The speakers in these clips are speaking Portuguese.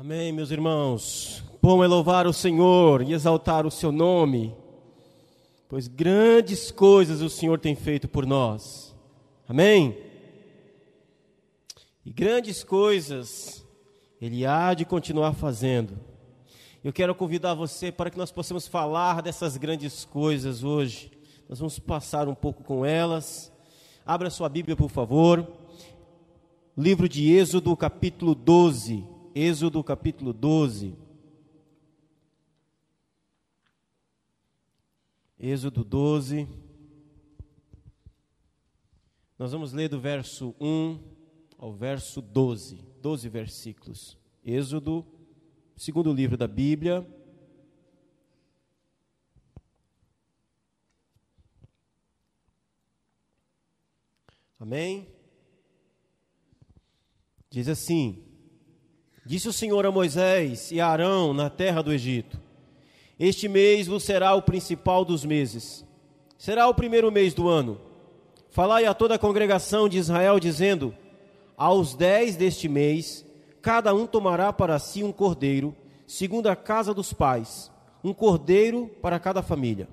Amém, meus irmãos. Bom é louvar o Senhor e exaltar o seu nome, pois grandes coisas o Senhor tem feito por nós. Amém? E grandes coisas Ele há de continuar fazendo. Eu quero convidar você para que nós possamos falar dessas grandes coisas hoje. Nós vamos passar um pouco com elas. Abra sua Bíblia, por favor. Livro de Êxodo, capítulo 12. Êxodo, capítulo 12. Êxodo 12. Nós vamos ler do verso 1 ao verso 12. 12 versículos. Êxodo, segundo livro da Bíblia. Amém? Diz assim: Disse o Senhor a Moisés e a Arão na terra do Egito: Este mês vos será o principal dos meses. Será o primeiro mês do ano. Falai a toda a congregação de Israel, dizendo: Aos dez deste mês, cada um tomará para si um cordeiro, segundo a casa dos pais, um cordeiro para cada família.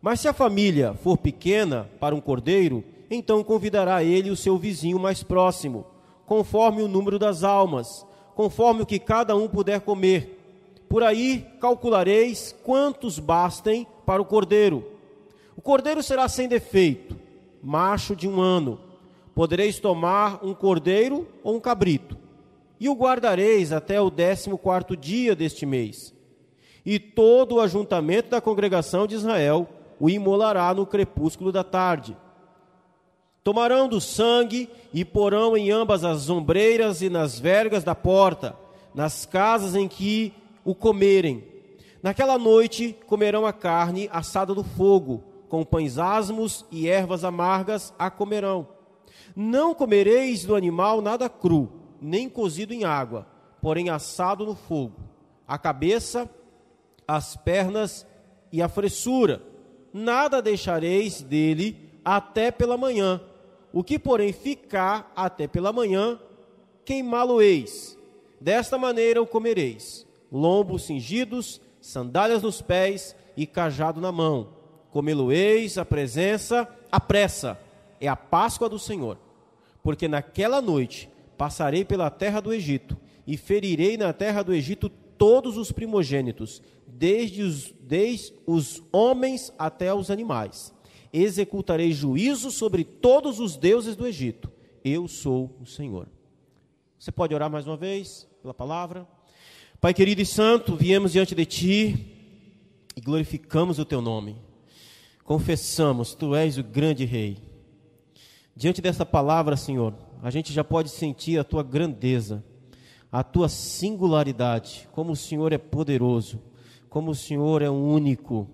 Mas se a família for pequena para um cordeiro, então convidará ele o seu vizinho mais próximo, conforme o número das almas, conforme o que cada um puder comer. Por aí calculareis quantos bastem para o cordeiro. O cordeiro será sem defeito, macho de um ano. Podereis tomar um cordeiro ou um cabrito, e o guardareis até o décimo quarto dia deste mês. E todo o ajuntamento da congregação de Israel o imolará no crepúsculo da tarde Tomarão do sangue e porão em ambas as ombreiras e nas vergas da porta, nas casas em que o comerem. Naquela noite comerão a carne assada do fogo, com pães asmos e ervas amargas a comerão. Não comereis do animal nada cru, nem cozido em água, porém assado no fogo. A cabeça, as pernas e a fressura. Nada deixareis dele até pela manhã o que, porém, ficar até pela manhã, queimá-lo-eis. Desta maneira o comereis: lombos cingidos, sandálias nos pés e cajado na mão. Comê-lo-eis a presença, a pressa. É a Páscoa do Senhor. Porque naquela noite passarei pela terra do Egito e ferirei na terra do Egito todos os primogênitos, desde os, desde os homens até os animais executarei juízo sobre todos os deuses do Egito. Eu sou o Senhor. Você pode orar mais uma vez pela palavra? Pai querido e santo, viemos diante de ti e glorificamos o teu nome. Confessamos, tu és o grande rei. Diante dessa palavra, Senhor, a gente já pode sentir a tua grandeza, a tua singularidade, como o Senhor é poderoso, como o Senhor é único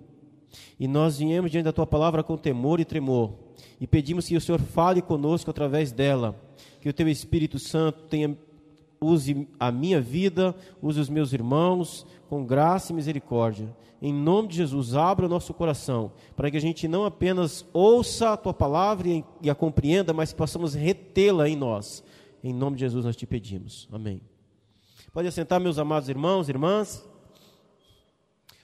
e nós viemos diante da tua palavra com temor e tremor. E pedimos que o Senhor fale conosco através dela. Que o teu Espírito Santo tenha, use a minha vida, use os meus irmãos, com graça e misericórdia. Em nome de Jesus, abra o nosso coração, para que a gente não apenas ouça a tua palavra e, a compreenda, mas que possamos retê-la em nós. Em nome de Jesus nós te pedimos. Amém. Pode assentar, meus amados irmãos e irmãs.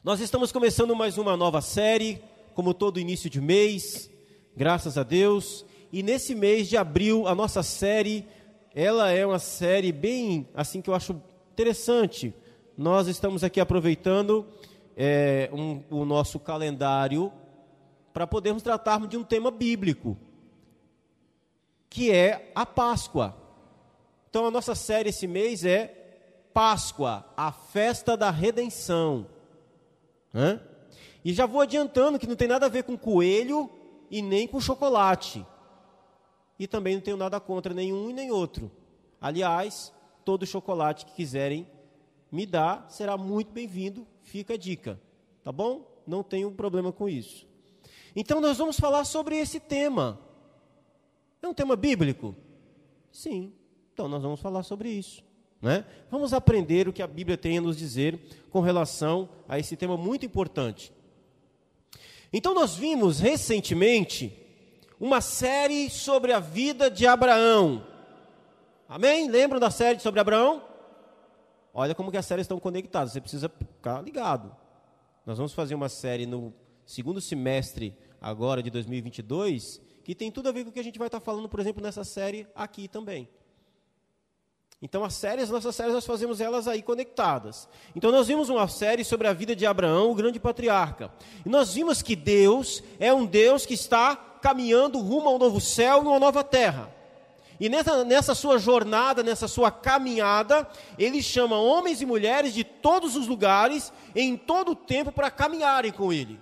Nós estamos começando mais uma nova série, como todo início de mês, graças a Deus. E nesse mês de abril, a nossa série, ela é uma série bem, assim, que eu acho interessante. Nós estamos aqui aproveitando é, um, o nosso calendário para podermos tratarmos de um tema bíblico, que é a Páscoa. Então, a nossa série esse mês é Páscoa, a festa da redenção. E já vou adiantando que não tem nada a ver com coelho e nem com chocolate. E também não tenho nada contra nenhum e nem outro. Aliás, todo chocolate que quiserem me dar será muito bem-vindo, fica a dica. Tá bom? Não tenho problema com isso. Então nós vamos falar sobre esse tema. É um tema bíblico? Sim. Então nós vamos falar sobre isso. Né? Vamos aprender o que a Bíblia tem a nos dizer com relação a esse tema muito importante. Então, nós vimos recentemente uma série sobre a vida de Abraão. Amém? Lembram da série sobre Abraão? olha como que as séries estão conectadas, você precisa ficar ligado. Nós vamos fazer uma série no segundo semestre agora de 2022 que tem tudo a ver com o que a gente vai estar falando, por exemplo, nessa série aqui também. Então, as séries, nossas séries, nós fazemos elas aí conectadas. Então, nós vimos uma série sobre a vida de Abraão, o grande patriarca. E nós vimos que Deus é um Deus que está caminhando rumo a um novo céu e uma nova terra. E nessa, nessa sua jornada, nessa sua caminhada, ele chama homens e mulheres de todos os lugares, em todo o tempo, para caminharem com ele.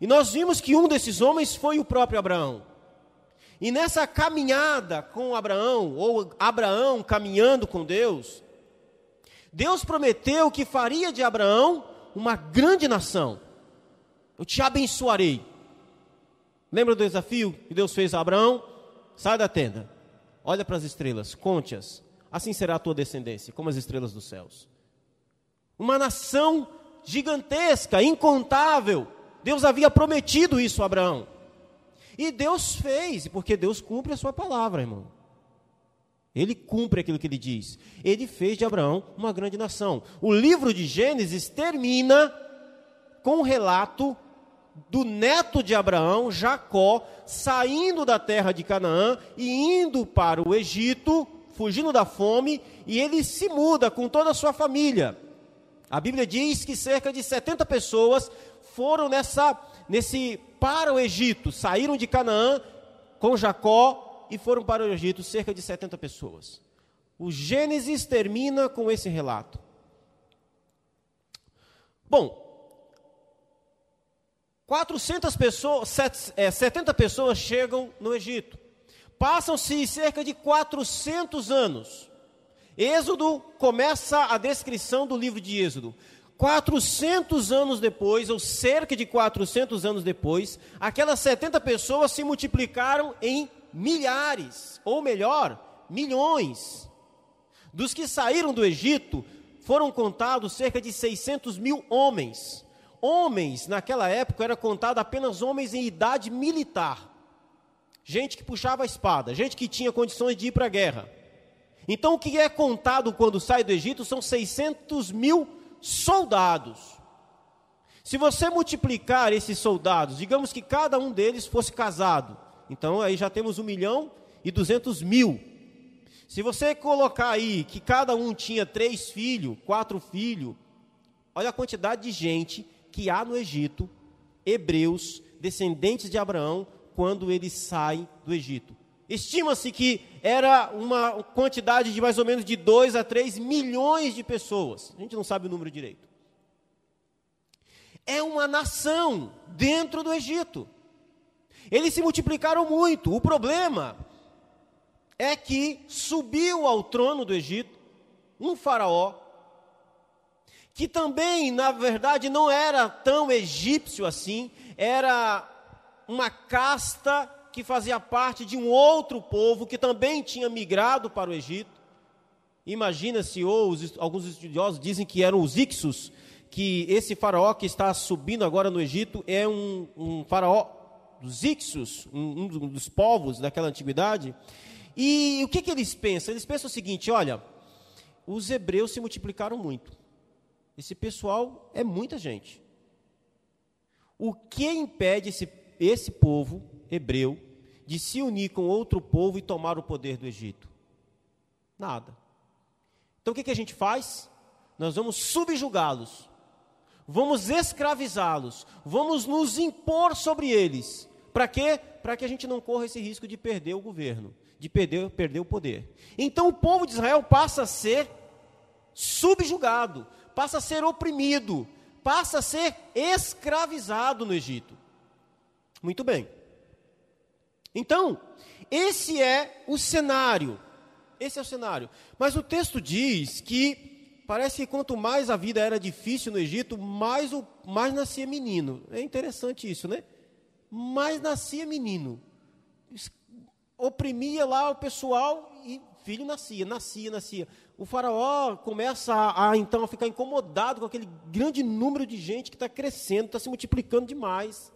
E nós vimos que um desses homens foi o próprio Abraão. E nessa caminhada com Abraão, ou Abraão caminhando com Deus, Deus prometeu que faria de Abraão uma grande nação. Eu te abençoarei. Lembra do desafio que Deus fez a Abraão? Sai da tenda, olha para as estrelas, conte-as. Assim será a tua descendência, como as estrelas dos céus. Uma nação gigantesca, incontável. Deus havia prometido isso a Abraão. E Deus fez, porque Deus cumpre a sua palavra, irmão. Ele cumpre aquilo que ele diz. Ele fez de Abraão uma grande nação. O livro de Gênesis termina com o um relato do neto de Abraão, Jacó, saindo da terra de Canaã e indo para o Egito, fugindo da fome, e ele se muda com toda a sua família. A Bíblia diz que cerca de 70 pessoas foram nessa nesse para o Egito, saíram de Canaã com Jacó e foram para o Egito, cerca de 70 pessoas. O Gênesis termina com esse relato. Bom, 400 pessoas, 70 é, pessoas chegam no Egito. Passam-se cerca de 400 anos. Êxodo começa a descrição do livro de Êxodo. 400 anos depois, ou cerca de 400 anos depois, aquelas 70 pessoas se multiplicaram em milhares, ou melhor, milhões. Dos que saíram do Egito, foram contados cerca de 600 mil homens. Homens, naquela época, era contado apenas homens em idade militar. Gente que puxava a espada, gente que tinha condições de ir para a guerra. Então, o que é contado quando sai do Egito são 600 mil homens soldados. Se você multiplicar esses soldados, digamos que cada um deles fosse casado, então aí já temos um milhão e duzentos mil. Se você colocar aí que cada um tinha três filhos, quatro filhos, olha a quantidade de gente que há no Egito, hebreus, descendentes de Abraão, quando eles saem do Egito. Estima-se que era uma quantidade de mais ou menos de 2 a 3 milhões de pessoas. A gente não sabe o número direito. É uma nação dentro do Egito. Eles se multiplicaram muito. O problema é que subiu ao trono do Egito um faraó que também, na verdade, não era tão egípcio assim, era uma casta que fazia parte de um outro povo que também tinha migrado para o Egito. Imagina-se, ou os, alguns estudiosos dizem que eram os Ixos, que esse faraó que está subindo agora no Egito é um, um faraó dos Ixos, um, um, dos povos daquela antiguidade. E o que, que eles pensam? Eles pensam o seguinte: olha, os hebreus se multiplicaram muito. Esse pessoal é muita gente. O que impede esse, esse povo hebreu de se unir com outro povo e tomar o poder do Egito? Nada. Então o que, que a gente faz? Nós vamos subjugá-los, vamos escravizá-los, vamos nos impor sobre eles. Para quê? Para que a gente não corra esse risco de perder o governo, de perder, perder o poder. Então o povo de Israel passa a ser subjugado, passa a ser oprimido, passa a ser escravizado no Egito. Muito bem. Então, esse é o cenário. Esse é o cenário. Mas o texto diz que parece que quanto mais a vida era difícil no Egito, mais, o, mais nascia menino. É interessante isso, né? Mais nascia menino. Oprimia lá o pessoal e filho nascia, nascia, nascia. O faraó começa a, a então a ficar incomodado com aquele grande número de gente que está crescendo, está se multiplicando demais,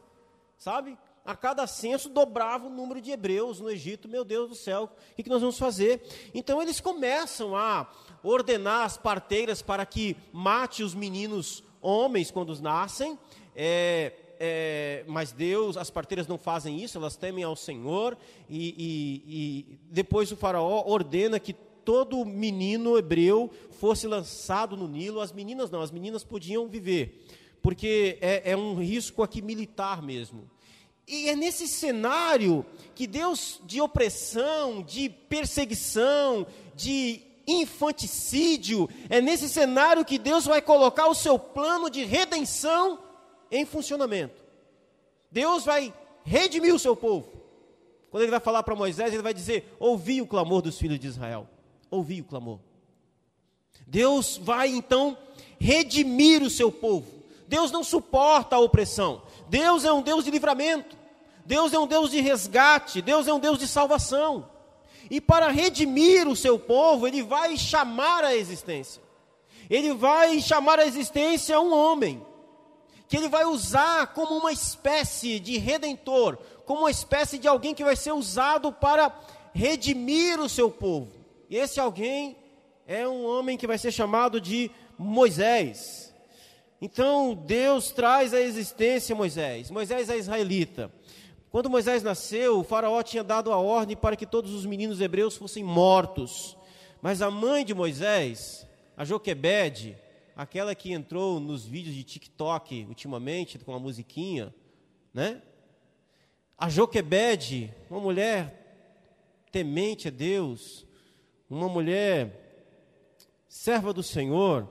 sabe? A cada censo dobrava o número de hebreus no Egito. Meu Deus do céu, o que nós vamos fazer? Então eles começam a ordenar as parteiras para que mate os meninos homens quando nascem. É, é, mas Deus, as parteiras não fazem isso, elas temem ao Senhor. E, e, e depois o faraó ordena que todo menino hebreu fosse lançado no Nilo. As meninas não, as meninas podiam viver, porque é, é um risco aqui militar mesmo. E é nesse cenário que Deus, de opressão, de perseguição, de infanticídio, é nesse cenário que Deus vai colocar o seu plano de redenção em funcionamento. Deus vai redimir o seu povo. Quando ele vai falar para Moisés, ele vai dizer: Ouvi o clamor dos filhos de Israel ouvir o clamor. Deus vai então redimir o seu povo. Deus não suporta a opressão. Deus é um Deus de livramento. Deus é um Deus de resgate. Deus é um Deus de salvação. E para redimir o seu povo, ele vai chamar a existência. Ele vai chamar a existência um homem que ele vai usar como uma espécie de redentor, como uma espécie de alguém que vai ser usado para redimir o seu povo. E esse alguém é um homem que vai ser chamado de Moisés. Então Deus traz à existência Moisés. Moisés é israelita. Quando Moisés nasceu, o faraó tinha dado a ordem para que todos os meninos hebreus fossem mortos. Mas a mãe de Moisés, a Joquebede, aquela que entrou nos vídeos de TikTok ultimamente com a musiquinha, né? A Joquebede, uma mulher temente a Deus, uma mulher serva do Senhor,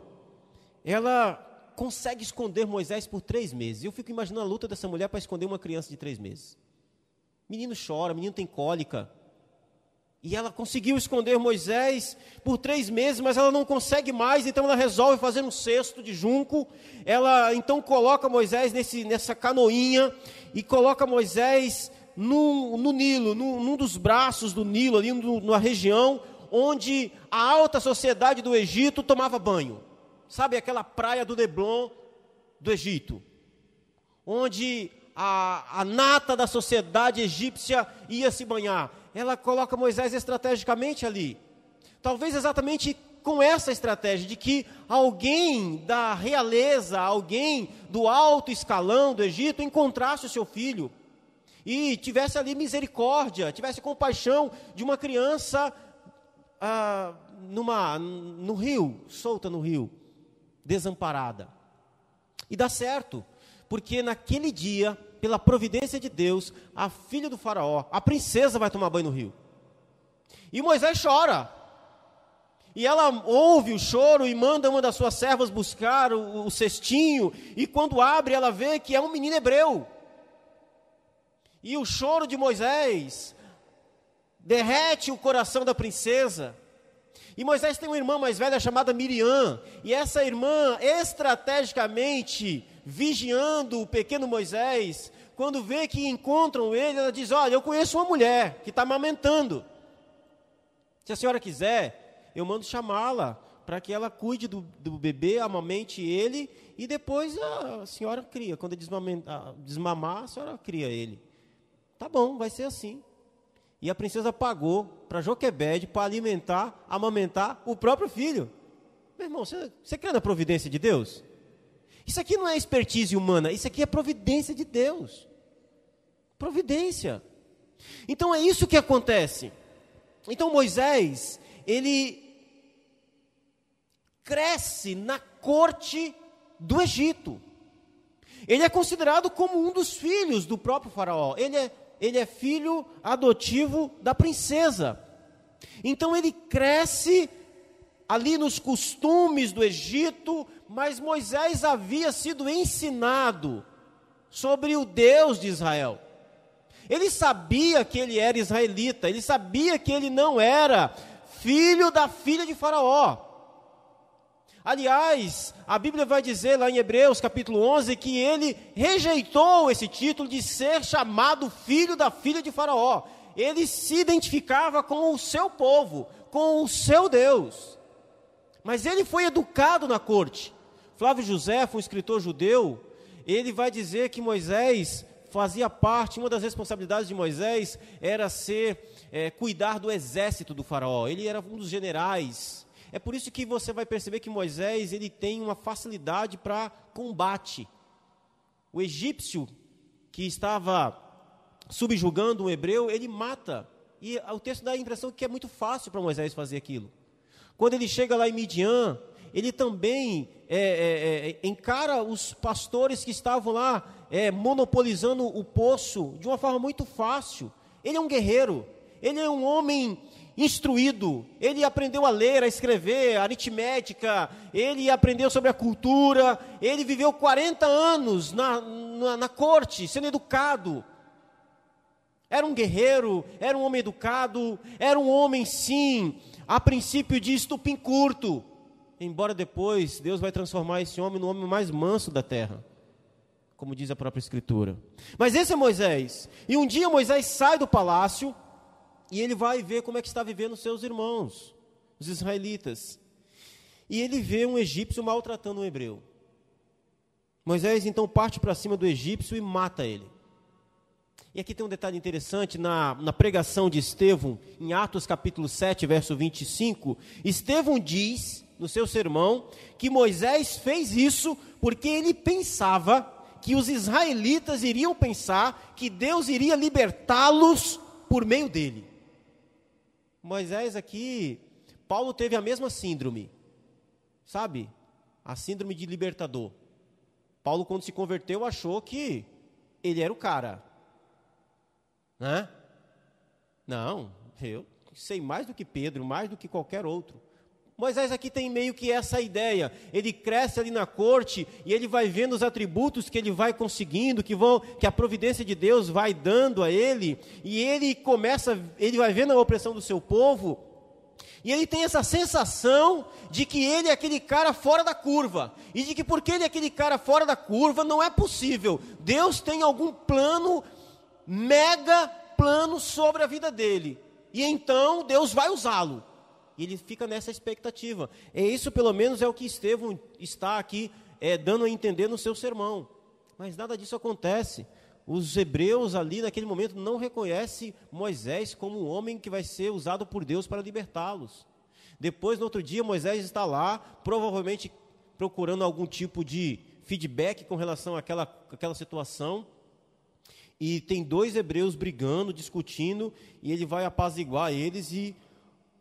ela consegue esconder Moisés por três meses. Eu fico imaginando a luta dessa mulher para esconder uma criança de três meses. Menino chora, menino tem cólica. E ela conseguiu esconder Moisés por três meses, mas ela não consegue mais, então ela resolve fazer um cesto de junco. Ela então coloca Moisés nesse, nessa canoinha e coloca Moisés no, no Nilo, no, num dos braços do Nilo, ali no, na região onde a alta sociedade do Egito tomava banho. Sabe aquela praia do Leblon do Egito? Onde a, a nata da sociedade egípcia ia se banhar. Ela coloca Moisés estrategicamente ali. Talvez exatamente com essa estratégia de que alguém da realeza, alguém do alto escalão do Egito encontrasse o seu filho e tivesse ali misericórdia, tivesse compaixão de uma criança ah, numa, no rio, solta no rio, desamparada. E dá certo, porque naquele dia, pela providência de Deus, a filha do faraó, a princesa vai tomar banho no rio. E Moisés chora. E ela ouve o choro e manda uma das suas servas buscar o, o cestinho. E quando abre, ela vê que é um menino hebreu. E o choro de Moisés derrete o coração da princesa. E Moisés tem uma irmã mais velha chamada Miriam, e essa irmã, estrategicamente vigiando o pequeno Moisés, quando vê que encontram ele, ela diz: Olha, eu conheço uma mulher que está amamentando. Se a senhora quiser, eu mando chamá-la para que ela cuide do, do, bebê, amamente ele, e depois a senhora cria. Quando desmamar, a senhora cria ele. Tá bom, vai ser assim. E a princesa pagou para Joquebede para alimentar, amamentar o próprio filho. Meu irmão, você, você crê na providência de Deus? Isso aqui não é expertise humana, isso aqui é providência de Deus. Providência. Então é isso que acontece. Então Moisés, ele cresce na corte do Egito. Ele é considerado como um dos filhos do próprio Faraó. Ele é ele é filho adotivo da princesa. Então ele cresce ali nos costumes do Egito, mas Moisés havia sido ensinado sobre o Deus de Israel. Ele sabia que ele era israelita, ele sabia que ele não era filho da filha de Faraó. Aliás, a Bíblia vai dizer lá em Hebreus capítulo 11 que ele rejeitou esse título de ser chamado filho da filha de Faraó. Ele se identificava com o seu povo, com o seu Deus. Mas ele foi educado na corte. Flávio José, um escritor judeu, ele vai dizer que Moisés fazia parte, uma das responsabilidades de Moisés era ser, é, cuidar do exército do faraó. Ele era um dos generais É por isso que você vai perceber que Moisés ele tem uma facilidade para combate. O egípcio que estava subjugando um hebreu, ele mata. E o texto dá a impressão que é muito fácil para Moisés fazer aquilo. Quando ele chega lá em Midian, ele também é, é, é, encara os pastores que estavam lá é, monopolizando o poço de uma forma muito fácil. Ele é um guerreiro, ele é um homem instruído, ele aprendeu a ler, a escrever, a aritmética, ele aprendeu sobre a cultura, ele viveu 40 anos na, na, na corte, sendo educado. Era um guerreiro, era um homem educado, era um homem, sim, a princípio de estupim curto, embora depois Deus vai transformar esse homem no homem mais manso da terra, como diz a própria Escritura. Mas esse é Moisés, e um dia Moisés sai do palácio, e ele vai ver como é que está vivendo seus irmãos, os israelitas. E ele vê um egípcio maltratando um hebreu. Moisés então parte para cima do egípcio e mata ele. E aqui tem um detalhe interessante na, na pregação de Estevão, em Atos capítulo 7, verso 25. Estevão diz, no seu sermão, que Moisés fez isso porque ele pensava que os israelitas iriam pensar que Deus iria libertá-los por meio dele. Moisés aqui, Paulo teve a mesma síndrome, sabe? A síndrome de libertador. Paulo, quando se converteu, achou que ele era o cara. Né? Não, eu sei mais do que Pedro, mais do que qualquer outro. Moisés aqui tem meio que essa ideia. Ele cresce ali na corte e ele vai vendo os atributos que ele vai conseguindo, que vão, que a providência de Deus vai dando a ele, e ele começa, ele vai vendo a opressão do seu povo, e ele tem essa sensação de que ele é aquele cara fora da curva, e de que porque ele é aquele cara fora da curva, não é possível. Deus tem algum plano, mega plano sobre a vida dele. E então Deus vai usá-lo. E ele fica nessa expectativa. É isso, pelo menos, é o que Estevão está aqui é, dando a entender no seu sermão. Mas nada disso acontece. Os hebreus ali naquele momento não reconhecem Moisés como um homem que vai ser usado por Deus para libertá-los. Depois, no outro dia, Moisés está lá, provavelmente procurando algum tipo de feedback com relação àquela, àquela situação. E tem dois hebreus brigando, discutindo, e ele vai apaziguar eles e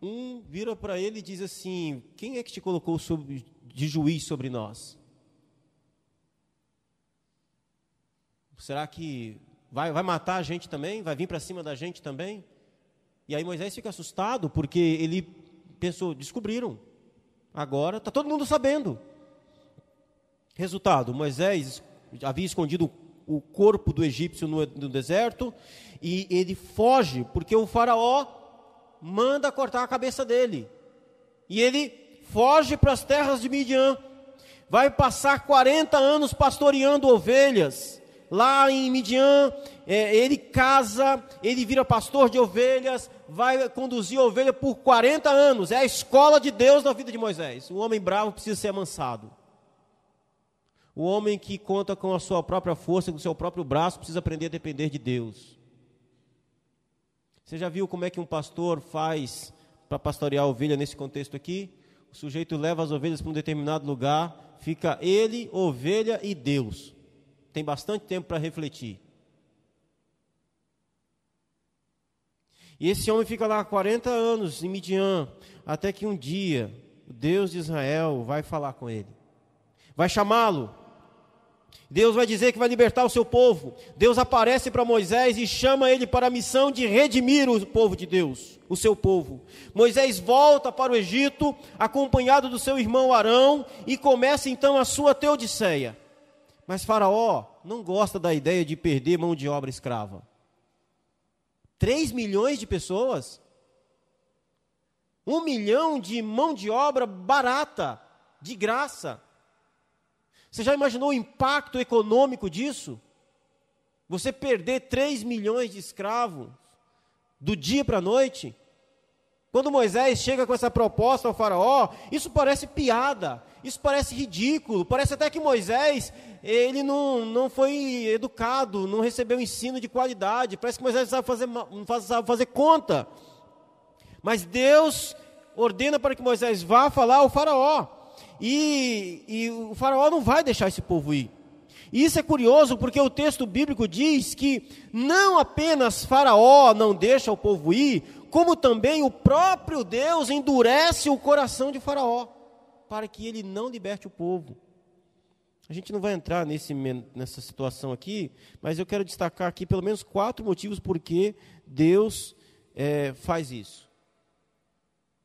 um vira para ele e diz assim: Quem é que te colocou sobre, de juiz sobre nós? Será que vai, vai matar a gente também? Vai vir para cima da gente também? E aí Moisés fica assustado, porque ele pensou: descobriram. Agora está todo mundo sabendo. Resultado: Moisés havia escondido o corpo do egípcio no, no deserto e ele foge, porque o faraó manda cortar a cabeça dele. E ele foge para as terras de Midian. Vai passar 40 anos pastoreando ovelhas. Lá em Midian, é, ele casa, ele vira pastor de ovelhas, vai conduzir ovelha por 40 anos. É a escola de Deus na vida de Moisés. O homem bravo precisa ser amansado. O homem que conta com a sua própria força, com o seu próprio braço, precisa aprender a depender de Deus. Você já viu como é que um pastor faz para pastorear a ovelha nesse contexto aqui? O sujeito leva as ovelhas para um determinado lugar, fica ele, ovelha e Deus. Tem bastante tempo para refletir. E esse homem fica lá 40 anos em Midian, até que um dia o Deus de Israel vai falar com ele. Vai chamá-lo Deus vai dizer que vai libertar o seu povo. Deus aparece para Moisés e chama ele para a missão de redimir o povo de Deus, o seu povo. Moisés volta para o Egito, acompanhado do seu irmão Arão, e começa então a sua teodiceia. Mas Faraó não gosta da ideia de perder mão de obra escrava. Três milhões de pessoas? Um milhão de mão de obra barata, de graça. Você já imaginou o impacto econômico disso? Você perder 3 milhões de escravos do dia para a noite? Quando Moisés chega com essa proposta ao Faraó, isso parece piada, isso parece ridículo, parece até que Moisés ele não, não foi educado, não recebeu ensino de qualidade, parece que Moisés sabe fazer, sabe fazer conta. Mas Deus ordena para que Moisés vá falar ao Faraó. E, e o Faraó não vai deixar esse povo ir. E isso é curioso porque o texto bíblico diz que não apenas Faraó não deixa o povo ir, como também o próprio Deus endurece o coração de Faraó, para que ele não liberte o povo. A gente não vai entrar nesse, nessa situação aqui, mas eu quero destacar aqui pelo menos quatro motivos por que Deus é, faz isso.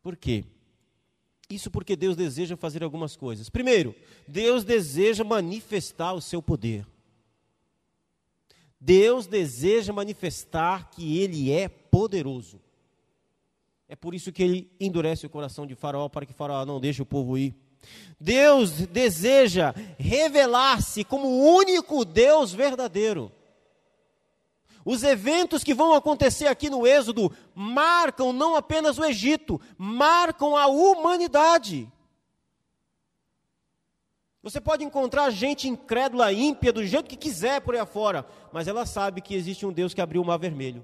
Por quê? Isso porque Deus deseja fazer algumas coisas. Primeiro, Deus deseja manifestar o seu poder. Deus deseja manifestar que Ele é poderoso. É por isso que Ele endurece o coração de Faraó para que Faraó não deixe o povo ir. Deus deseja revelar-se como o único Deus verdadeiro. Os eventos que vão acontecer aqui no Êxodo marcam não apenas o Egito, marcam a humanidade. Você pode encontrar gente incrédula, ímpia, do jeito que quiser por aí afora, mas ela sabe que existe um Deus que abriu o mar vermelho.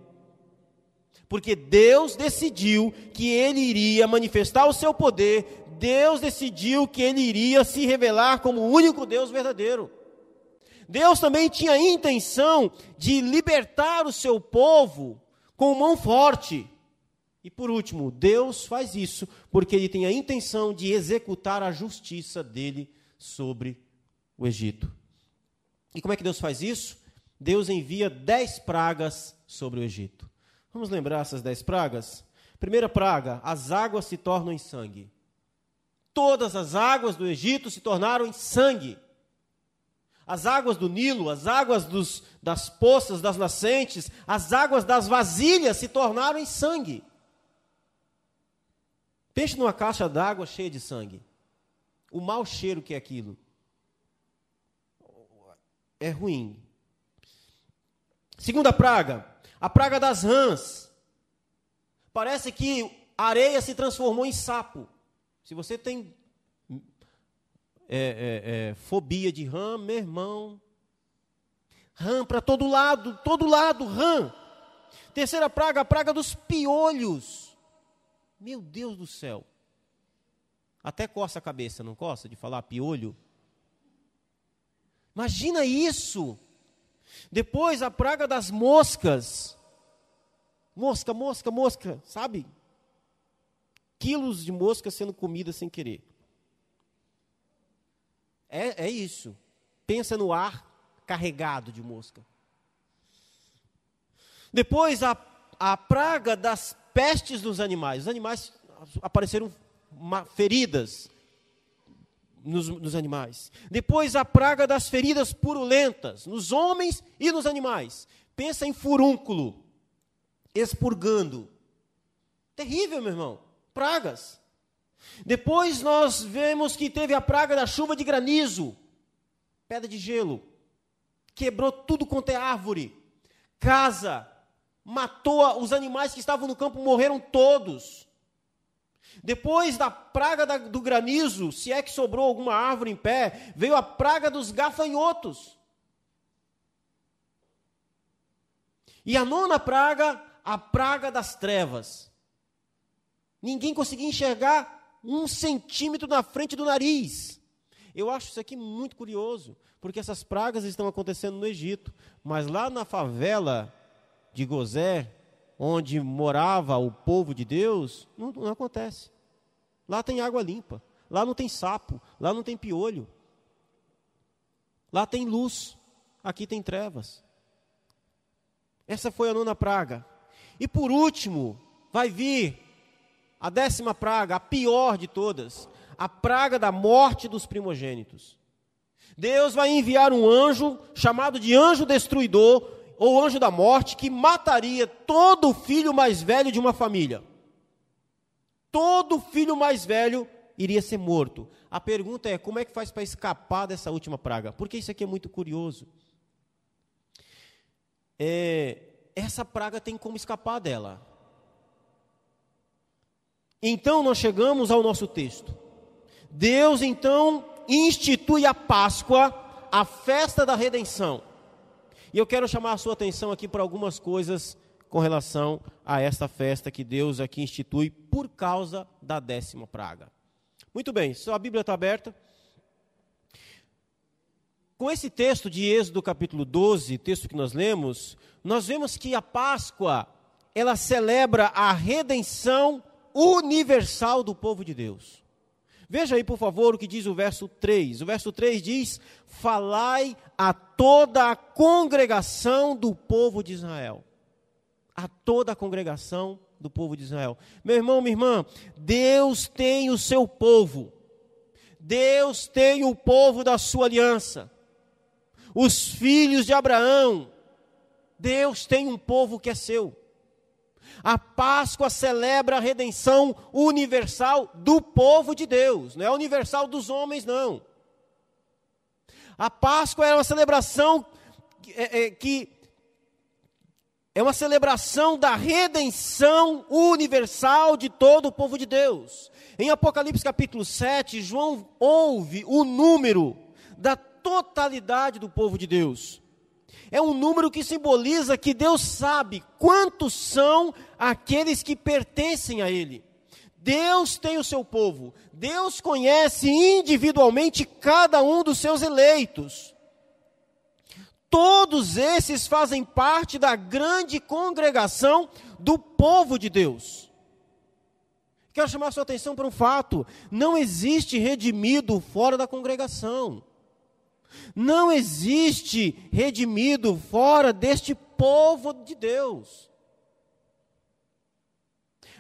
Porque Deus decidiu que ele iria manifestar o seu poder, Deus decidiu que ele iria se revelar como o único Deus verdadeiro. Deus também tinha a intenção de libertar o seu povo com mão forte. E por último, Deus faz isso porque ele tem a intenção de executar a justiça dele sobre o Egito. E como é que Deus faz isso? Deus envia dez pragas sobre o Egito. Vamos lembrar essas dez pragas? Primeira praga: as águas se tornam em sangue. Todas as águas do Egito se tornaram em sangue. As águas do Nilo, as águas dos, das poças, das nascentes, as águas das vasilhas se tornaram em sangue. Pense numa caixa d'água cheia de sangue. O mau cheiro que é aquilo. É ruim. Segunda praga, a praga das rãs. Parece que a areia se transformou em sapo. Se você tem é, é, é, fobia de rã, meu irmão. Rã para todo lado, todo lado, rã. Terceira praga, a praga dos piolhos. Meu Deus do céu. Até coça a cabeça, não coça de falar piolho? Imagina isso. Depois a praga das moscas. Mosca, mosca, mosca, sabe? Quilos de mosca sendo comida sem querer. É, é isso. Pensa no ar carregado de mosca. Depois a, a praga das pestes dos animais. Os animais apareceram feridas nos, nos, animais. Depois a praga das feridas purulentas, nos homens e nos animais. Pensa em furúnculo, expurgando. Terrível, meu irmão. Pragas. Depois nós vemos que teve a praga da chuva de granizo, pedra de gelo. Quebrou tudo quanto é árvore, casa, matou os animais que estavam no campo, morreram todos. Depois da praga da, do granizo, se é que sobrou alguma árvore em pé, veio a praga dos gafanhotos. E a nona praga, a praga das trevas. Ninguém conseguia enxergar um centímetro na frente do nariz. Eu acho isso aqui muito curioso, porque essas pragas estão acontecendo no Egito, mas lá na favela de Gozé, onde morava o povo de Deus, não, não acontece. Lá tem água limpa, lá não tem sapo, lá não tem piolho. Lá tem luz, aqui tem trevas. Essa foi a nona praga. E por último, vai vir a décima praga, a pior de todas, a praga da morte dos primogênitos. Deus vai enviar um anjo chamado de anjo destruidor ou anjo da morte, que mataria todo filho mais velho de uma família. Todo filho mais velho iria ser morto. A pergunta é: como é que faz para escapar dessa última praga? Porque isso aqui é muito curioso. É, essa praga tem como escapar dela. Então nós chegamos ao nosso texto. Deus então institui a Páscoa, a festa da redenção. E eu quero chamar a sua atenção aqui para algumas coisas com relação a esta festa que Deus aqui institui por causa da décima praga. Muito bem, sua Bíblia está aberta. Com esse texto de Êxodo capítulo 12, texto que nós lemos, nós vemos que a Páscoa, ela celebra a redenção universal do povo de Deus. Veja aí, por favor, o que diz o verso 3. O verso 3 diz: Falai a toda a congregação do povo de Israel. A toda a congregação do povo de Israel. Meu irmão, minha irmã, Deus tem o seu povo. Deus tem o povo da sua aliança os filhos de Abraão. Deus tem um povo que é seu. A Páscoa celebra a redenção universal do povo de Deus, não é universal dos homens, não. A Páscoa é uma celebração é, é, que é uma celebração da redenção universal de todo o povo de Deus. Em Apocalipse capítulo 7, João ouve o número da totalidade do povo de Deus. É um número que simboliza que Deus sabe quantos são aqueles que pertencem a Ele. Deus tem o seu povo, Deus conhece individualmente cada um dos seus eleitos. Todos esses fazem parte da grande congregação do povo de Deus. Quero chamar sua atenção para um fato: não existe redimido fora da congregação. Não existe redimido fora deste povo de Deus.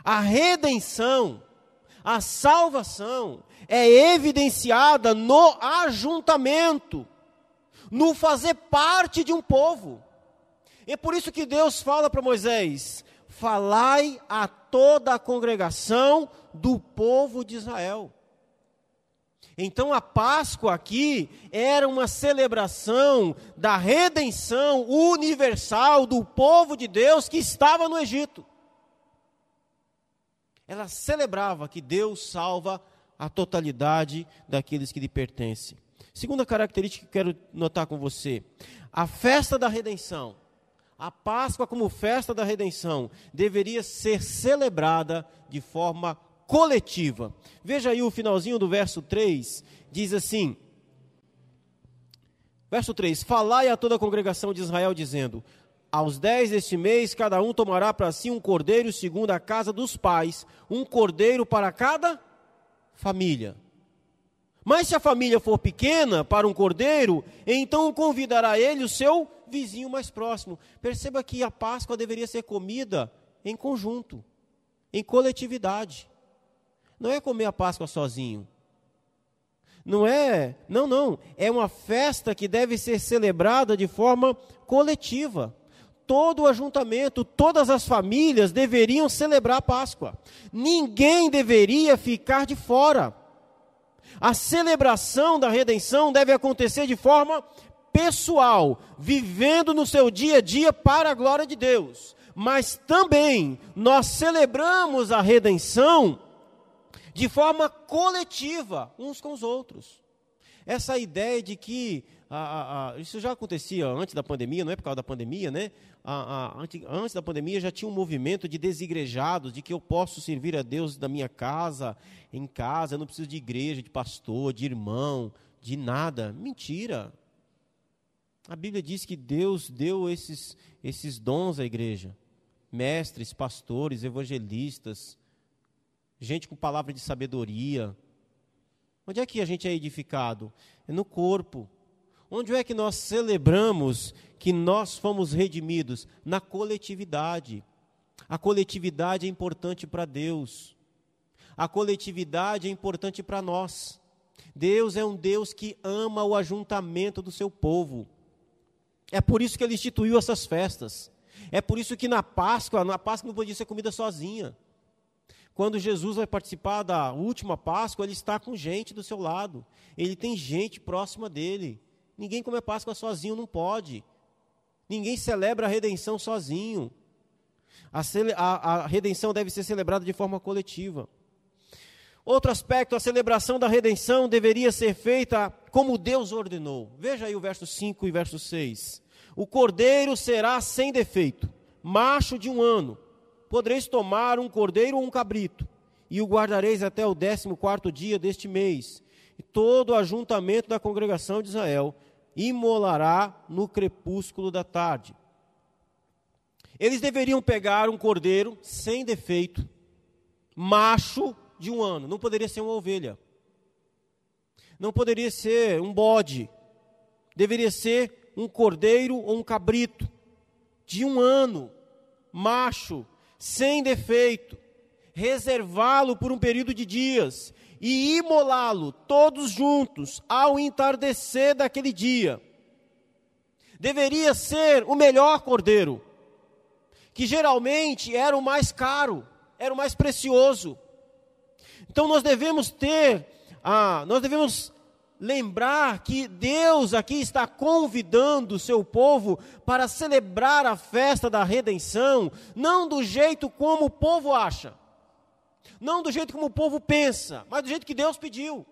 A redenção, a salvação é evidenciada no ajuntamento, no fazer parte de um povo. É por isso que Deus fala para Moisés: falai a toda a congregação do povo de Israel. Então a Páscoa aqui era uma celebração da redenção universal do povo de Deus que estava no Egito. Ela celebrava que Deus salva a totalidade daqueles que lhe pertencem. Segunda característica que quero notar com você: a festa da redenção, a Páscoa como festa da redenção, deveria ser celebrada de forma coletiva. Veja aí o finalzinho do verso 3, diz assim: Verso 3: Falai a toda a congregação de Israel, dizendo: Aos dez deste mês, cada um tomará para si um cordeiro segundo a casa dos pais, um cordeiro para cada família. Mas se a família for pequena para um cordeiro, então convidará ele o seu vizinho mais próximo. Perceba que a Páscoa deveria ser comida em conjunto, em coletividade. Não é comer a Páscoa sozinho. Não é, não, não. É uma festa que deve ser celebrada de forma coletiva. Todo o ajuntamento, todas as famílias deveriam celebrar a Páscoa. Ninguém deveria ficar de fora. A celebração da redenção deve acontecer de forma pessoal, vivendo no seu dia a dia para a glória de Deus. Mas também nós celebramos a redenção de forma coletiva, uns com os outros. Essa ideia de que isso já acontecia antes da pandemia, não é por causa da pandemia, né? antes, antes da pandemia já tinha um movimento de desigrejados, de que eu posso servir a Deus da minha casa, em casa, eu não preciso de igreja, de pastor, de irmão, de nada. Mentira. A Bíblia diz que Deus deu esses, esses dons à igreja: mestres, pastores, evangelistas, gente com palavra de sabedoria. Onde é que a gente é edificado? É no corpo. Onde é que nós celebramos que nós fomos redimidos? Na coletividade. A coletividade é importante para Deus. A coletividade é importante para nós. Deus é um Deus que ama o ajuntamento do seu povo. É por isso que ele instituiu essas festas. É por isso que na Páscoa, na Páscoa não podia ser comida sozinha. Quando Jesus vai participar da última Páscoa, ele está com gente do seu lado. Ele tem gente próxima dele. Ninguém come a Páscoa sozinho, não pode. Ninguém celebra a redenção sozinho. A, a, a redenção deve ser celebrada de forma coletiva. Outro aspecto, a celebração da redenção deveria ser feita como Deus ordenou. Veja aí o verso 5 e verso 6. O cordeiro será sem defeito, macho de um ano. Podereis tomar um cordeiro ou um cabrito, e o guardareis até o décimo quarto dia deste mês. E todo o ajuntamento da congregação de Israel imolará no crepúsculo da tarde. Eles deveriam pegar um cordeiro sem defeito, macho de um ano, não poderia ser uma ovelha, não poderia ser um bode, deveria ser um cordeiro ou um cabrito, de um ano, macho, sem defeito, reservá-lo por um período de dias e imolá-lo todos juntos ao entardecer daquele dia. Deveria ser o melhor cordeiro, que geralmente era o mais caro, era o mais precioso. Então nós devemos ter, ah, nós devemos lembrar que Deus aqui está convidando o seu povo para celebrar a festa da redenção, não do jeito como o povo acha, não do jeito como o povo pensa, mas do jeito que Deus pediu.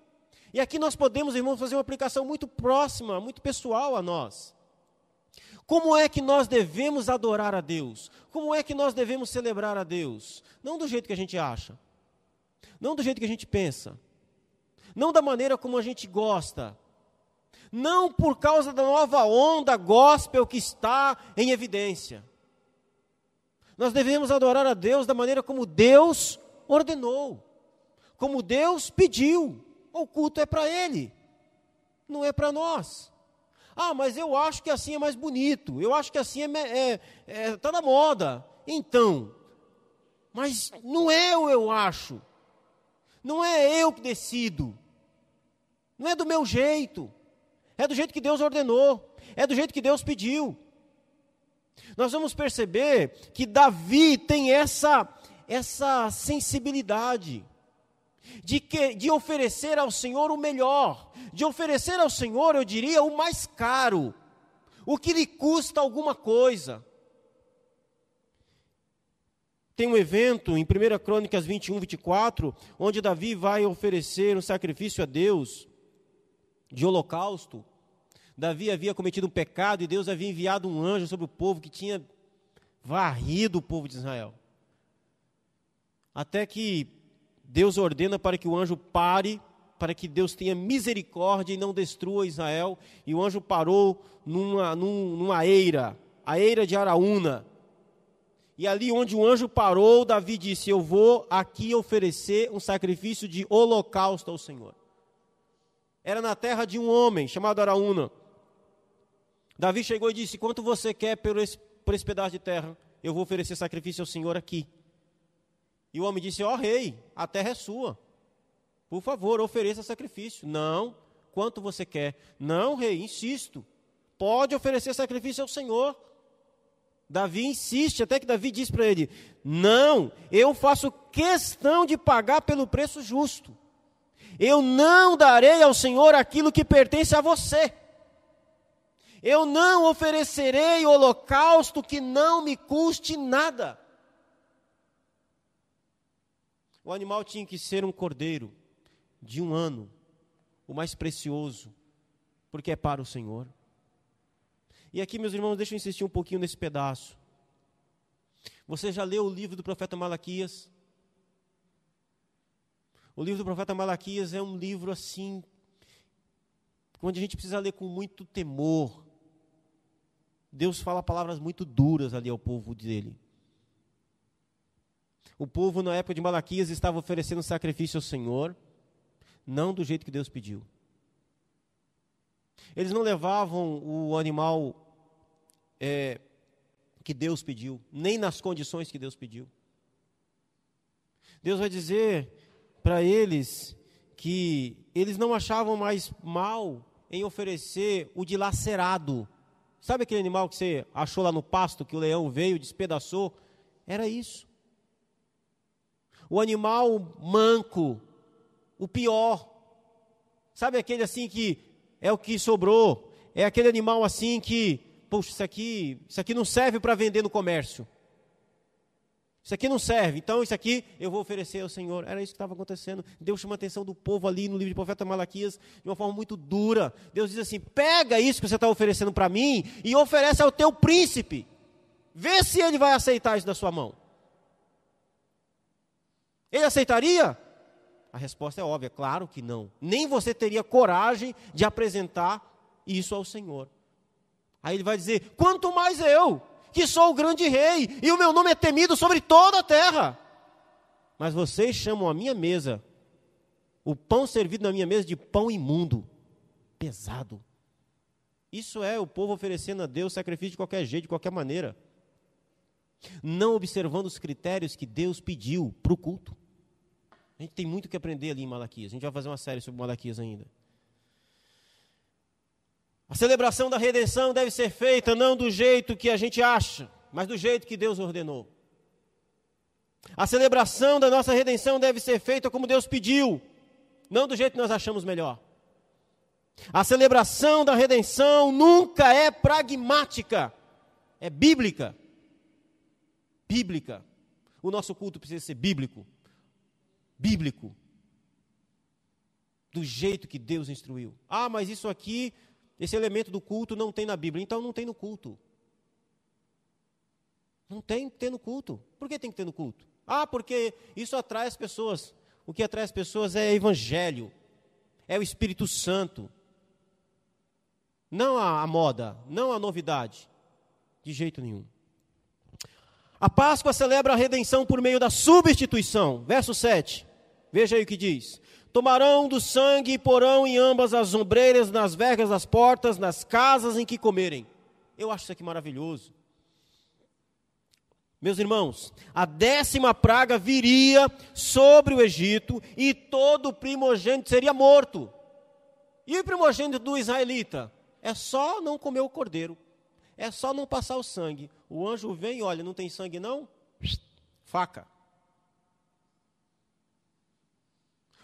E aqui nós podemos, irmãos, fazer uma aplicação muito próxima, muito pessoal a nós. Como é que nós devemos adorar a Deus? Como é que nós devemos celebrar a Deus? Não do jeito que a gente acha, não do jeito que a gente pensa, não da maneira como a gente gosta, não por causa da nova onda gospel que está em evidência. Nós devemos adorar a Deus da maneira como Deus ordenou, como Deus pediu. O culto é para Ele, não é para nós. Ah, mas eu acho que assim é mais bonito, eu acho que assim é, é, é tá na moda. Então, mas não é o eu acho, não é eu que decido, não é do meu jeito, é do jeito que Deus ordenou, é do jeito que Deus pediu. Nós vamos perceber que Davi tem essa, essa sensibilidade de, que, de oferecer ao Senhor o melhor, de oferecer ao Senhor, eu diria, o mais caro, o que lhe custa alguma coisa. Tem um evento em 1 Crônicas 21, 24, onde Davi vai oferecer um sacrifício a Deus de holocausto. Davi havia cometido um pecado e Deus havia enviado um anjo sobre o povo que tinha varrido o povo de Israel. Até que Deus ordena para que o anjo pare, para que Deus tenha misericórdia e não destrua Israel. E o anjo parou numa, numa eira, a eira de Araúna. E ali onde o anjo parou, Davi disse: Eu vou aqui oferecer um sacrifício de holocausto ao Senhor. Era na terra de um homem chamado Araúna. Davi chegou e disse: Quanto você quer por esse, por esse pedaço de terra? Eu vou oferecer sacrifício ao Senhor aqui. E o homem disse: Ó oh, rei, a terra é sua. Por favor, ofereça sacrifício. Não. Quanto você quer? Não, rei, insisto. Pode oferecer sacrifício ao Senhor. Davi insiste, até que Davi diz para ele: Não, eu faço questão de pagar pelo preço justo. Eu não darei ao Senhor aquilo que pertence a você. Eu não oferecerei holocausto que não me custe nada. O animal tinha que ser um cordeiro de um ano, o mais precioso, porque é para o Senhor. E aqui, meus irmãos, deixa eu insistir um pouquinho nesse pedaço. Você já leu o livro do profeta Malaquias? O livro do profeta Malaquias é um livro assim, onde a gente precisa ler com muito temor. Deus fala palavras muito duras ali ao povo dele. O povo, na época de Malaquias, estava oferecendo sacrifício ao Senhor, não do jeito que Deus pediu. Eles não levavam o animal é, que Deus pediu, nem nas condições que Deus pediu. Deus vai dizer para eles que eles não achavam mais mal em oferecer o dilacerado. Sabe aquele animal que você achou lá no pasto, que o leão veio, despedaçou? Era isso. O animal manco, o pior. Sabe aquele assim que é o que sobrou? É aquele animal assim que, poxa, isso aqui, isso aqui não serve para vender no comércio. Isso aqui não serve, então isso aqui eu vou oferecer ao Senhor. Era isso que estava acontecendo. Deus chama a atenção do povo ali no livro de profeta Malaquias de uma forma muito dura. Deus diz assim: pega isso que você está oferecendo para mim e oferece ao teu príncipe. Vê se ele vai aceitar isso da sua mão. Ele aceitaria? A resposta é óbvia, claro que não. Nem você teria coragem de apresentar isso ao Senhor. Aí ele vai dizer: quanto mais eu, que sou o grande rei, e o meu nome é temido sobre toda a terra. Mas vocês chamam a minha mesa, o pão servido na minha mesa, de pão imundo, pesado. Isso é o povo oferecendo a Deus sacrifício de qualquer jeito, de qualquer maneira. Não observando os critérios que Deus pediu para o culto. A gente tem muito que aprender ali em Malaquias. A gente vai fazer uma série sobre Malaquias ainda. A celebração da redenção deve ser feita não do jeito que a gente acha, mas do jeito que Deus ordenou. A celebração da nossa redenção deve ser feita como Deus pediu, não do jeito que nós achamos melhor. A celebração da redenção nunca é pragmática, é bíblica. Bíblica. O nosso culto precisa ser bíblico bíblico. Do jeito que Deus instruiu. Ah, mas isso aqui, esse elemento do culto não tem na Bíblia. Então não tem no culto. Não tem que ter no culto. Por que tem que ter no culto? Ah, porque isso atrai as pessoas. O que atrai as pessoas é evangelho, é o Espírito Santo. Não a, a moda, não a novidade. De jeito nenhum. A Páscoa celebra a redenção por meio da substituição. Verso 7. Veja aí o que diz: Tomarão do sangue e porão em ambas as ombreiras, nas vergas das portas, nas casas em que comerem. Eu acho isso aqui maravilhoso. Meus irmãos, a décima praga viria sobre o Egito e todo o primogênito seria morto. E o primogênito do israelita? É só não comer o cordeiro, é só não passar o sangue. O anjo vem olha, não tem sangue não? Faca.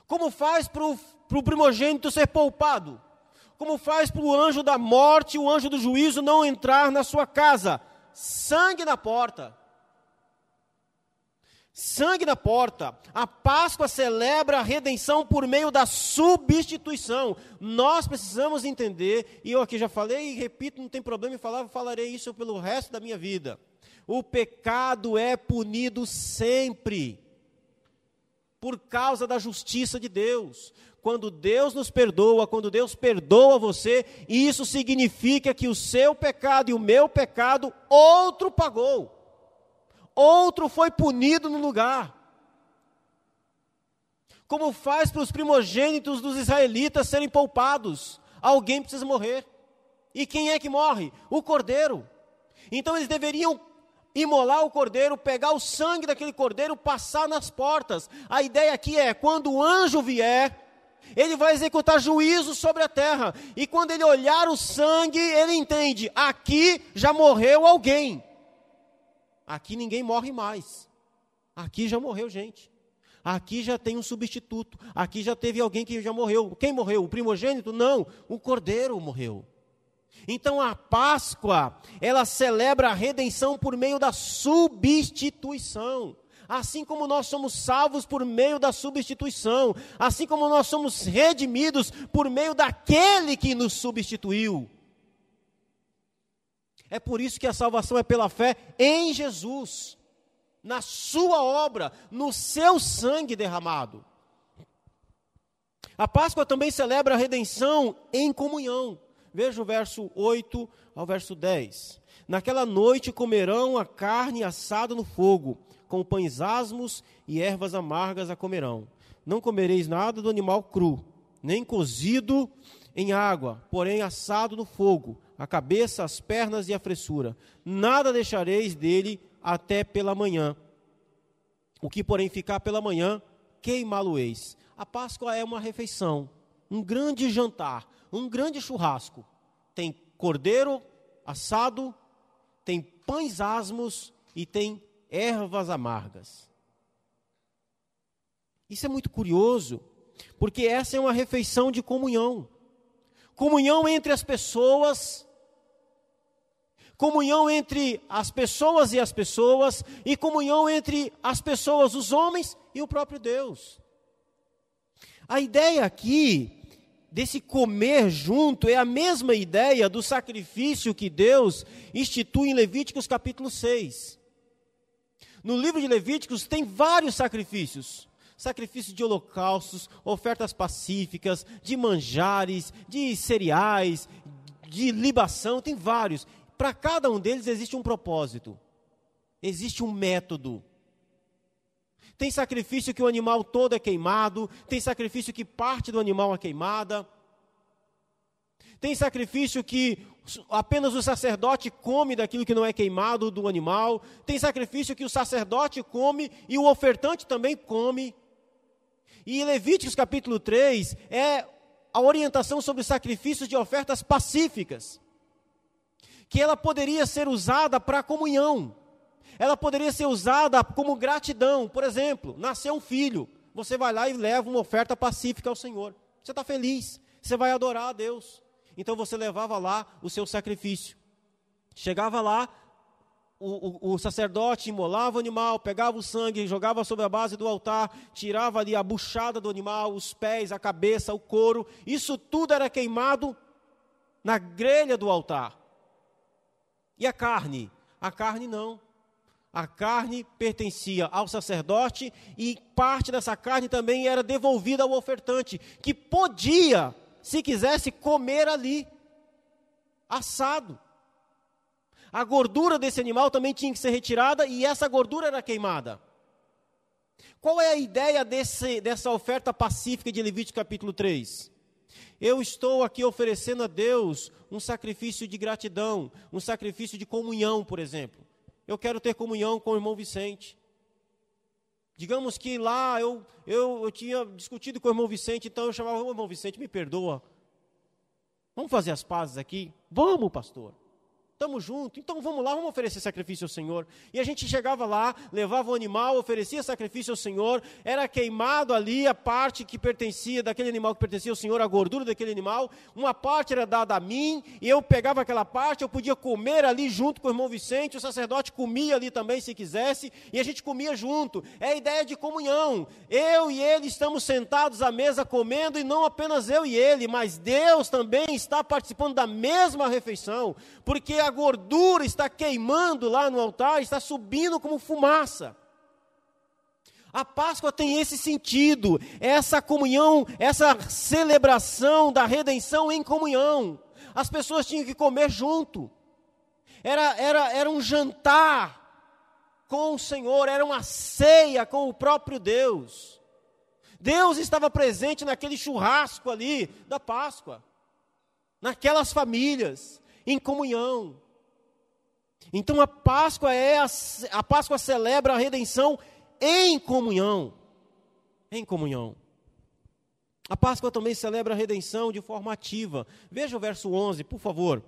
Como faz para o primogênito ser poupado? Como faz para o anjo da morte, o anjo do juízo não entrar na sua casa? Sangue na porta. Sangue na porta. A Páscoa celebra a redenção por meio da substituição. Nós precisamos entender, e eu aqui já falei e repito, não tem problema em falar, falarei isso pelo resto da minha vida. O pecado é punido sempre por causa da justiça de Deus. Quando Deus nos perdoa, quando Deus perdoa você, isso significa que o seu pecado e o meu pecado, outro pagou. Outro foi punido no lugar. Como faz para os primogênitos dos israelitas serem poupados? Alguém precisa morrer. E quem é que morre? O cordeiro. Então eles deveriam imolar o cordeiro, pegar o sangue daquele cordeiro, passar nas portas. A ideia aqui é: quando o anjo vier, ele vai executar juízo sobre a terra. E quando ele olhar o sangue, ele entende: aqui já morreu alguém. Aqui ninguém morre mais. Aqui já morreu gente. Aqui já tem um substituto. Aqui já teve alguém que já morreu. Quem morreu? O primogênito? Não, o cordeiro morreu. Então a Páscoa, ela celebra a redenção por meio da substituição. Assim como nós somos salvos por meio da substituição, assim como nós somos redimidos por meio daquele que nos substituiu. É por isso que a salvação é pela fé em Jesus, na Sua obra, no seu sangue derramado. A Páscoa também celebra a redenção em comunhão. Veja o verso 8 ao verso 10. Naquela noite comerão a carne assada no fogo, com pães asmos e ervas amargas a comerão. Não comereis nada do animal cru, nem cozido em água, porém assado no fogo, a cabeça, as pernas e a fressura. Nada deixareis dele até pela manhã. O que, porém, ficar pela manhã, queimá-lo-eis. A Páscoa é uma refeição, um grande jantar, um grande churrasco. Tem cordeiro assado, tem pães asmos e tem ervas amargas. Isso é muito curioso, porque essa é uma refeição de comunhão. Comunhão entre as pessoas, comunhão entre as pessoas e as pessoas, e comunhão entre as pessoas, os homens e o próprio Deus. A ideia aqui desse comer junto é a mesma ideia do sacrifício que Deus institui em Levíticos capítulo 6. No livro de Levíticos tem vários sacrifícios. Sacrifício de holocaustos, ofertas pacíficas, de manjares, de cereais, de libação, tem vários. Para cada um deles existe um propósito, existe um método. Tem sacrifício que o animal todo é queimado, tem sacrifício que parte do animal é queimada. Tem sacrifício que apenas o sacerdote come daquilo que não é queimado do animal. Tem sacrifício que o sacerdote come e o ofertante também come. E Levíticos capítulo 3 é a orientação sobre sacrifícios de ofertas pacíficas. Que ela poderia ser usada para comunhão ela poderia ser usada como gratidão. Por exemplo, nasceu um filho, você vai lá e leva uma oferta pacífica ao Senhor. Você está feliz, você vai adorar a Deus. Então você levava lá o seu sacrifício. Chegava lá, o, o, o, sacerdote imolava o animal, pegava o sangue, jogava sobre a base do altar, tirava ali a buchada do animal, os pés, a cabeça, o couro. Isso tudo era queimado na grelha do altar. E a carne? A carne não. A carne pertencia ao sacerdote e parte dessa carne também era devolvida ao ofertante, que podia, se quisesse, comer ali, assado. A gordura desse animal também tinha que ser retirada e essa gordura era queimada. Qual é a ideia desse, dessa oferta pacífica de Levítico capítulo 3? Eu estou aqui oferecendo a Deus um sacrifício de gratidão, um sacrifício de comunhão, por exemplo eu quero ter comunhão com o irmão Vicente. Digamos que lá eu, eu, eu tinha discutido com o irmão Vicente, então eu chamava, o irmão Vicente, me perdoa. Vamos fazer as pazes aqui? Vamos, pastor estamos juntos, então vamos lá, vamos oferecer sacrifício ao Senhor. E a gente chegava lá, levava o animal, oferecia sacrifício ao Senhor, era queimado ali a parte que pertencia, daquele animal que pertencia ao Senhor, a gordura daquele animal, uma parte era dada a mim, e eu pegava aquela parte, eu podia comer ali junto com o irmão Vicente, o sacerdote comia ali também se quisesse, e a gente comia junto. É a ideia de comunhão. Eu e ele estamos sentados à mesa comendo, e não apenas eu e ele, mas Deus também está participando da mesma refeição, porque a gordura está queimando lá no altar, está subindo como fumaça. A Páscoa tem esse sentido, essa comunhão, essa celebração da redenção em comunhão. As pessoas tinham que comer junto. Era, era, era um jantar com o Senhor, era uma ceia com o próprio Deus. Deus estava presente naquele churrasco ali da Páscoa, naquelas famílias em comunhão. Então a Páscoa é a, a Páscoa celebra a redenção em comunhão. Em comunhão. A Páscoa também celebra a redenção de forma ativa. Veja o verso 11, por favor.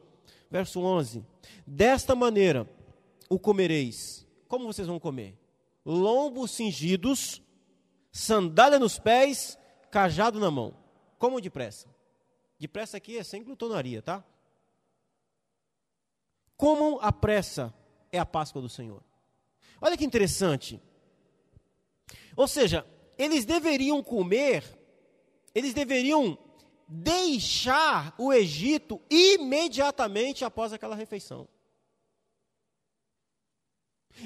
Verso 11. Desta maneira o comereis. Como vocês vão comer? Lombos cingidos, sandália nos pés, cajado na mão. Como depressa? Depressa aqui é sem glutonaria, tá? Como a pressa é a Páscoa do Senhor. Olha que interessante. Ou seja, eles deveriam comer, eles deveriam deixar o Egito imediatamente após aquela refeição.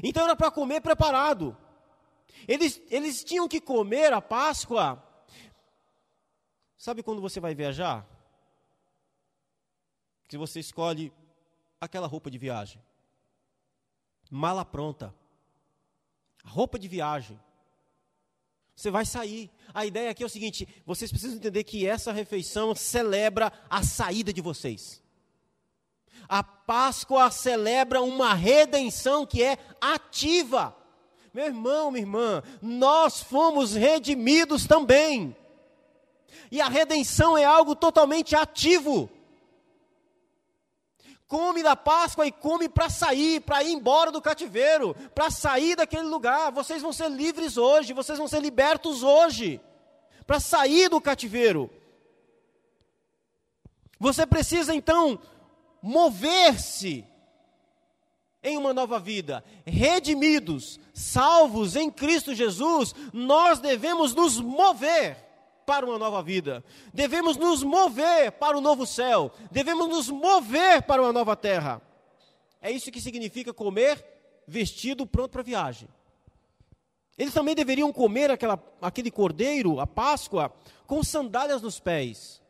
Então era para comer preparado. Eles, eles tinham que comer a Páscoa. Sabe quando você vai viajar? Se você escolhe aquela roupa de viagem. Mala pronta. Roupa de viagem. Você vai sair. A ideia aqui é o seguinte: vocês precisam entender que essa refeição celebra a saída de vocês. A Páscoa celebra uma redenção que é ativa. Meu irmão, minha irmã, nós fomos redimidos também. E a redenção é algo totalmente ativo come da Páscoa e come para sair, para ir embora do cativeiro, para sair daquele lugar. Vocês vão ser livres hoje, vocês vão ser libertos hoje, para sair do cativeiro. Você precisa então mover-se em uma nova vida, redimidos, salvos em Cristo Jesus, nós devemos nos mover para uma nova vida. Devemos nos mover para o novo céu. Devemos nos mover para uma nova terra. É isso que significa comer vestido pronto para viagem. Eles também deveriam comer aquela, aquele cordeiro, a Páscoa, com sandálias nos pés.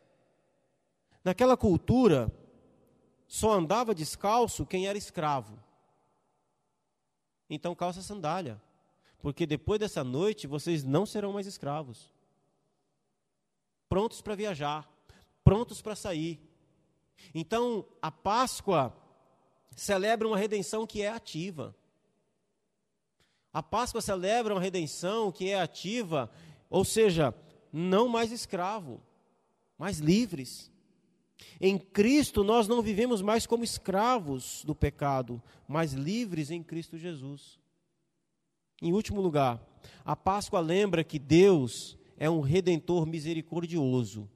Naquela cultura, só andava descalço quem era escravo. Então calça sandália, porque depois dessa noite vocês não serão mais escravos prontos para viajar, prontos para sair. Então, a Páscoa celebra uma redenção que é ativa. A Páscoa celebra uma redenção que é ativa, ou seja, não mais escravo, mas livres. Em Cristo nós não vivemos mais como escravos do pecado, mas livres em Cristo Jesus. Em último lugar, a Páscoa lembra que Deus é um redentor misericordioso,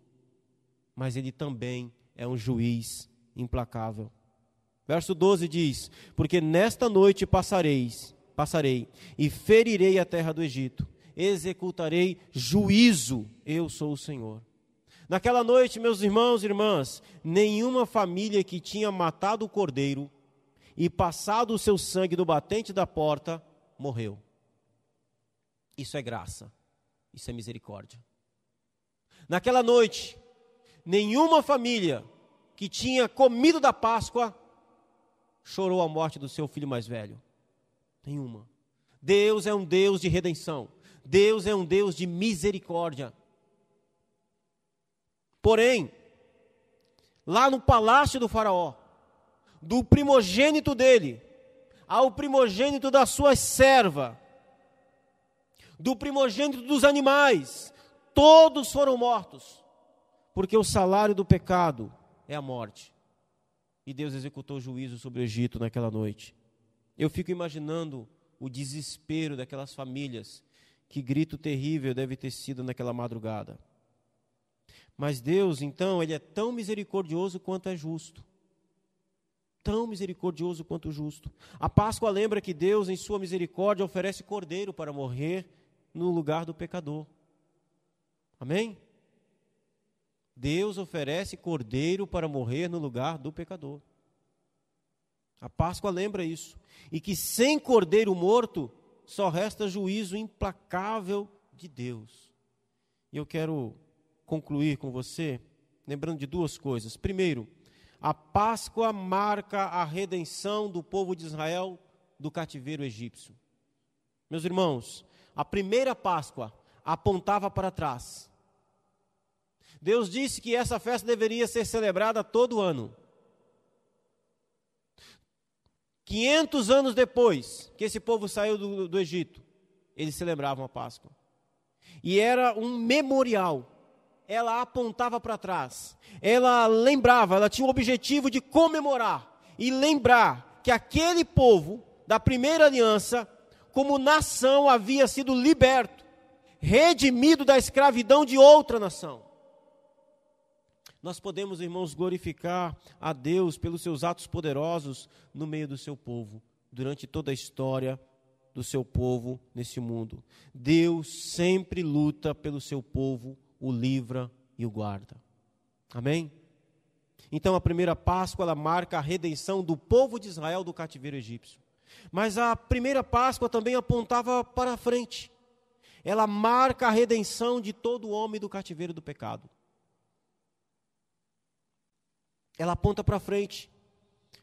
mas ele também é um juiz implacável. Verso 12 diz: Porque nesta noite passareis, passarei e ferirei a terra do Egito, executarei juízo, eu sou o Senhor. Naquela noite, meus irmãos e irmãs, nenhuma família que tinha matado o cordeiro e passado o seu sangue no batente da porta morreu. Isso é graça. Isso é misericórdia. Naquela noite, nenhuma família que tinha comido da Páscoa chorou a morte do seu filho mais velho. Nenhuma. Deus é um Deus de redenção. Deus é um Deus de misericórdia. Porém, lá no palácio do Faraó, do primogênito dele ao primogênito da sua serva, do primogênito dos animais, todos foram mortos, porque o salário do pecado é a morte. E Deus executou juízo sobre o Egito naquela noite. Eu fico imaginando o desespero daquelas famílias, que grito terrível deve ter sido naquela madrugada. Mas Deus, então, Ele é tão misericordioso quanto é justo. Tão misericordioso quanto justo. A Páscoa lembra que Deus, em Sua misericórdia, oferece cordeiro para morrer no lugar do pecador. Amém? Deus oferece cordeiro para morrer no lugar do pecador. A Páscoa lembra isso. E que sem cordeiro morto, só resta juízo implacável de Deus. E eu quero concluir com você, lembrando de duas coisas. Primeiro, a Páscoa marca a redenção do povo de Israel do cativeiro egípcio. Meus irmãos, a primeira Páscoa apontava para trás. Deus disse que essa festa deveria ser celebrada todo ano. 500 anos depois que esse povo saiu do, do Egito, eles celebravam a Páscoa. E era um memorial. Ela apontava para trás. Ela lembrava, ela tinha o objetivo de comemorar e lembrar que aquele povo da primeira aliança como nação havia sido liberto, redimido da escravidão de outra nação. Nós podemos, irmãos, glorificar a Deus pelos seus atos poderosos no meio do seu povo, durante toda a história do seu povo nesse mundo. Deus sempre luta pelo seu povo, o livra e o guarda. Amém? Então a primeira Páscoa ela marca a redenção do povo de Israel do cativeiro egípcio. Mas a primeira Páscoa também apontava para frente. Ela marca a redenção de todo homem do cativeiro do pecado. Ela aponta para frente.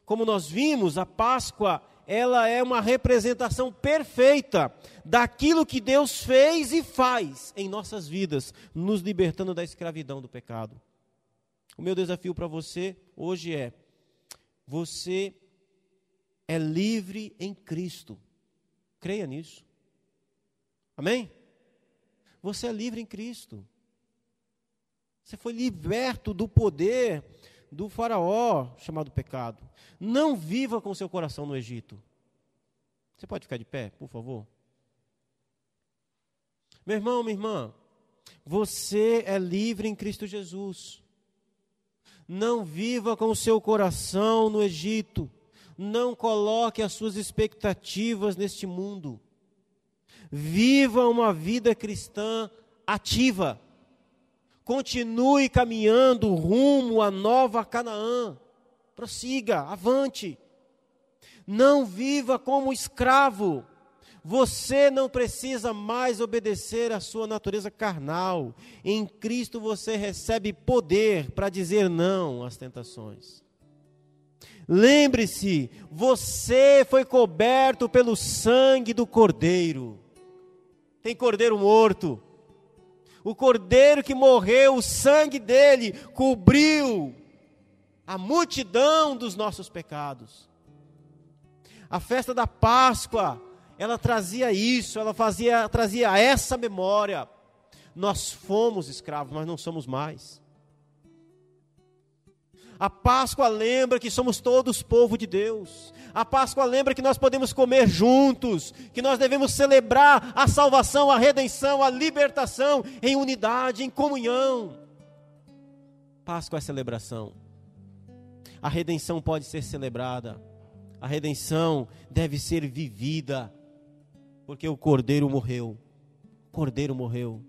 Como nós vimos, a Páscoa, ela é uma representação perfeita daquilo que Deus fez e faz em nossas vidas, nos libertando da escravidão do pecado. O meu desafio para você hoje é: você é livre em Cristo. Creia nisso. Amém? Você é livre em Cristo. Você foi liberto do poder do faraó chamado pecado. Não viva com seu coração no Egito. Você pode ficar de pé, por favor? Meu irmão, minha irmã, você é livre em Cristo Jesus. Não viva com o seu coração no Egito. Não coloque as suas expectativas neste mundo. Viva uma vida cristã ativa. Continue caminhando rumo à nova Canaã. Prossiga, avante. Não viva como escravo. Você não precisa mais obedecer à sua natureza carnal. Em Cristo você recebe poder para dizer não às tentações. Lembre-se, você foi coberto pelo sangue do Cordeiro. Tem cordeiro morto. O cordeiro que morreu, o sangue dele cobriu a multidão dos nossos pecados. A festa da Páscoa, ela trazia isso, ela fazia, trazia essa memória. Nós fomos escravos, mas não somos mais. A Páscoa lembra que somos todos povo de Deus. A Páscoa lembra que nós podemos comer juntos, que nós devemos celebrar a salvação, a redenção, a libertação em unidade, em comunhão. Páscoa é celebração. A redenção pode ser celebrada. A redenção deve ser vivida. Porque o Cordeiro morreu. O Cordeiro morreu.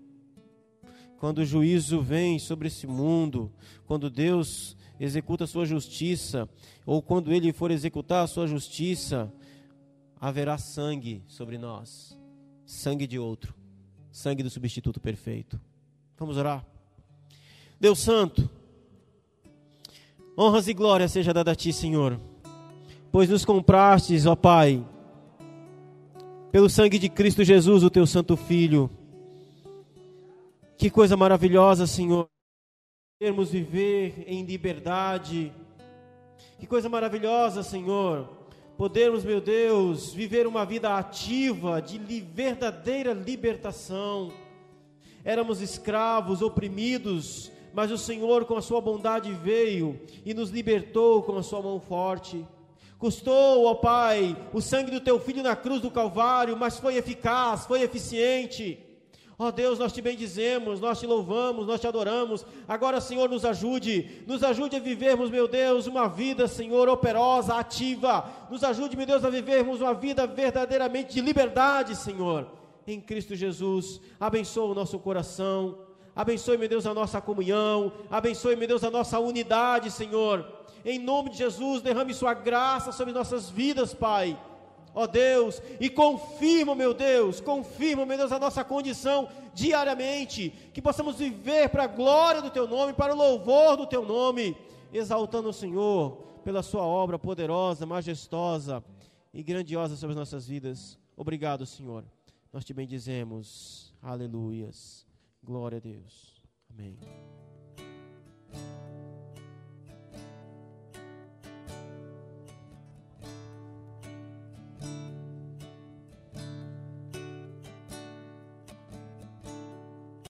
Quando o juízo vem sobre esse mundo, quando Deus executa a sua justiça, ou quando ele for executar a sua justiça, haverá sangue sobre nós sangue de outro, sangue do substituto perfeito. Vamos orar. Deus Santo, honras e glórias seja dada a Ti, Senhor, pois nos comprastes, ó Pai, pelo sangue de Cristo Jesus, o Teu Santo Filho. Que coisa maravilhosa, Senhor podermos viver em liberdade. Que coisa maravilhosa, Senhor. Podermos, meu Deus, viver uma vida ativa de verdadeira libertação. Éramos escravos, oprimidos, mas o Senhor, com a sua bondade, veio e nos libertou com a sua mão forte. Custou, ó Pai, o sangue do teu filho na cruz do Calvário, mas foi eficaz, foi eficiente. Ó oh Deus, nós te bendizemos, nós te louvamos, nós te adoramos. Agora, Senhor, nos ajude, nos ajude a vivermos, meu Deus, uma vida, Senhor, operosa, ativa. Nos ajude, meu Deus, a vivermos uma vida verdadeiramente de liberdade, Senhor. Em Cristo Jesus, abençoa o nosso coração, abençoe, meu Deus, a nossa comunhão, abençoe, meu Deus, a nossa unidade, Senhor. Em nome de Jesus, derrame Sua graça sobre nossas vidas, Pai ó Deus, e confirma, meu Deus, confirma, meu Deus, a nossa condição diariamente, que possamos viver para a glória do Teu nome, para o louvor do Teu nome, exaltando o Senhor pela Sua obra poderosa, majestosa e grandiosa sobre as nossas vidas. Obrigado, Senhor. Nós te bendizemos. Aleluias. Glória a Deus. Amém.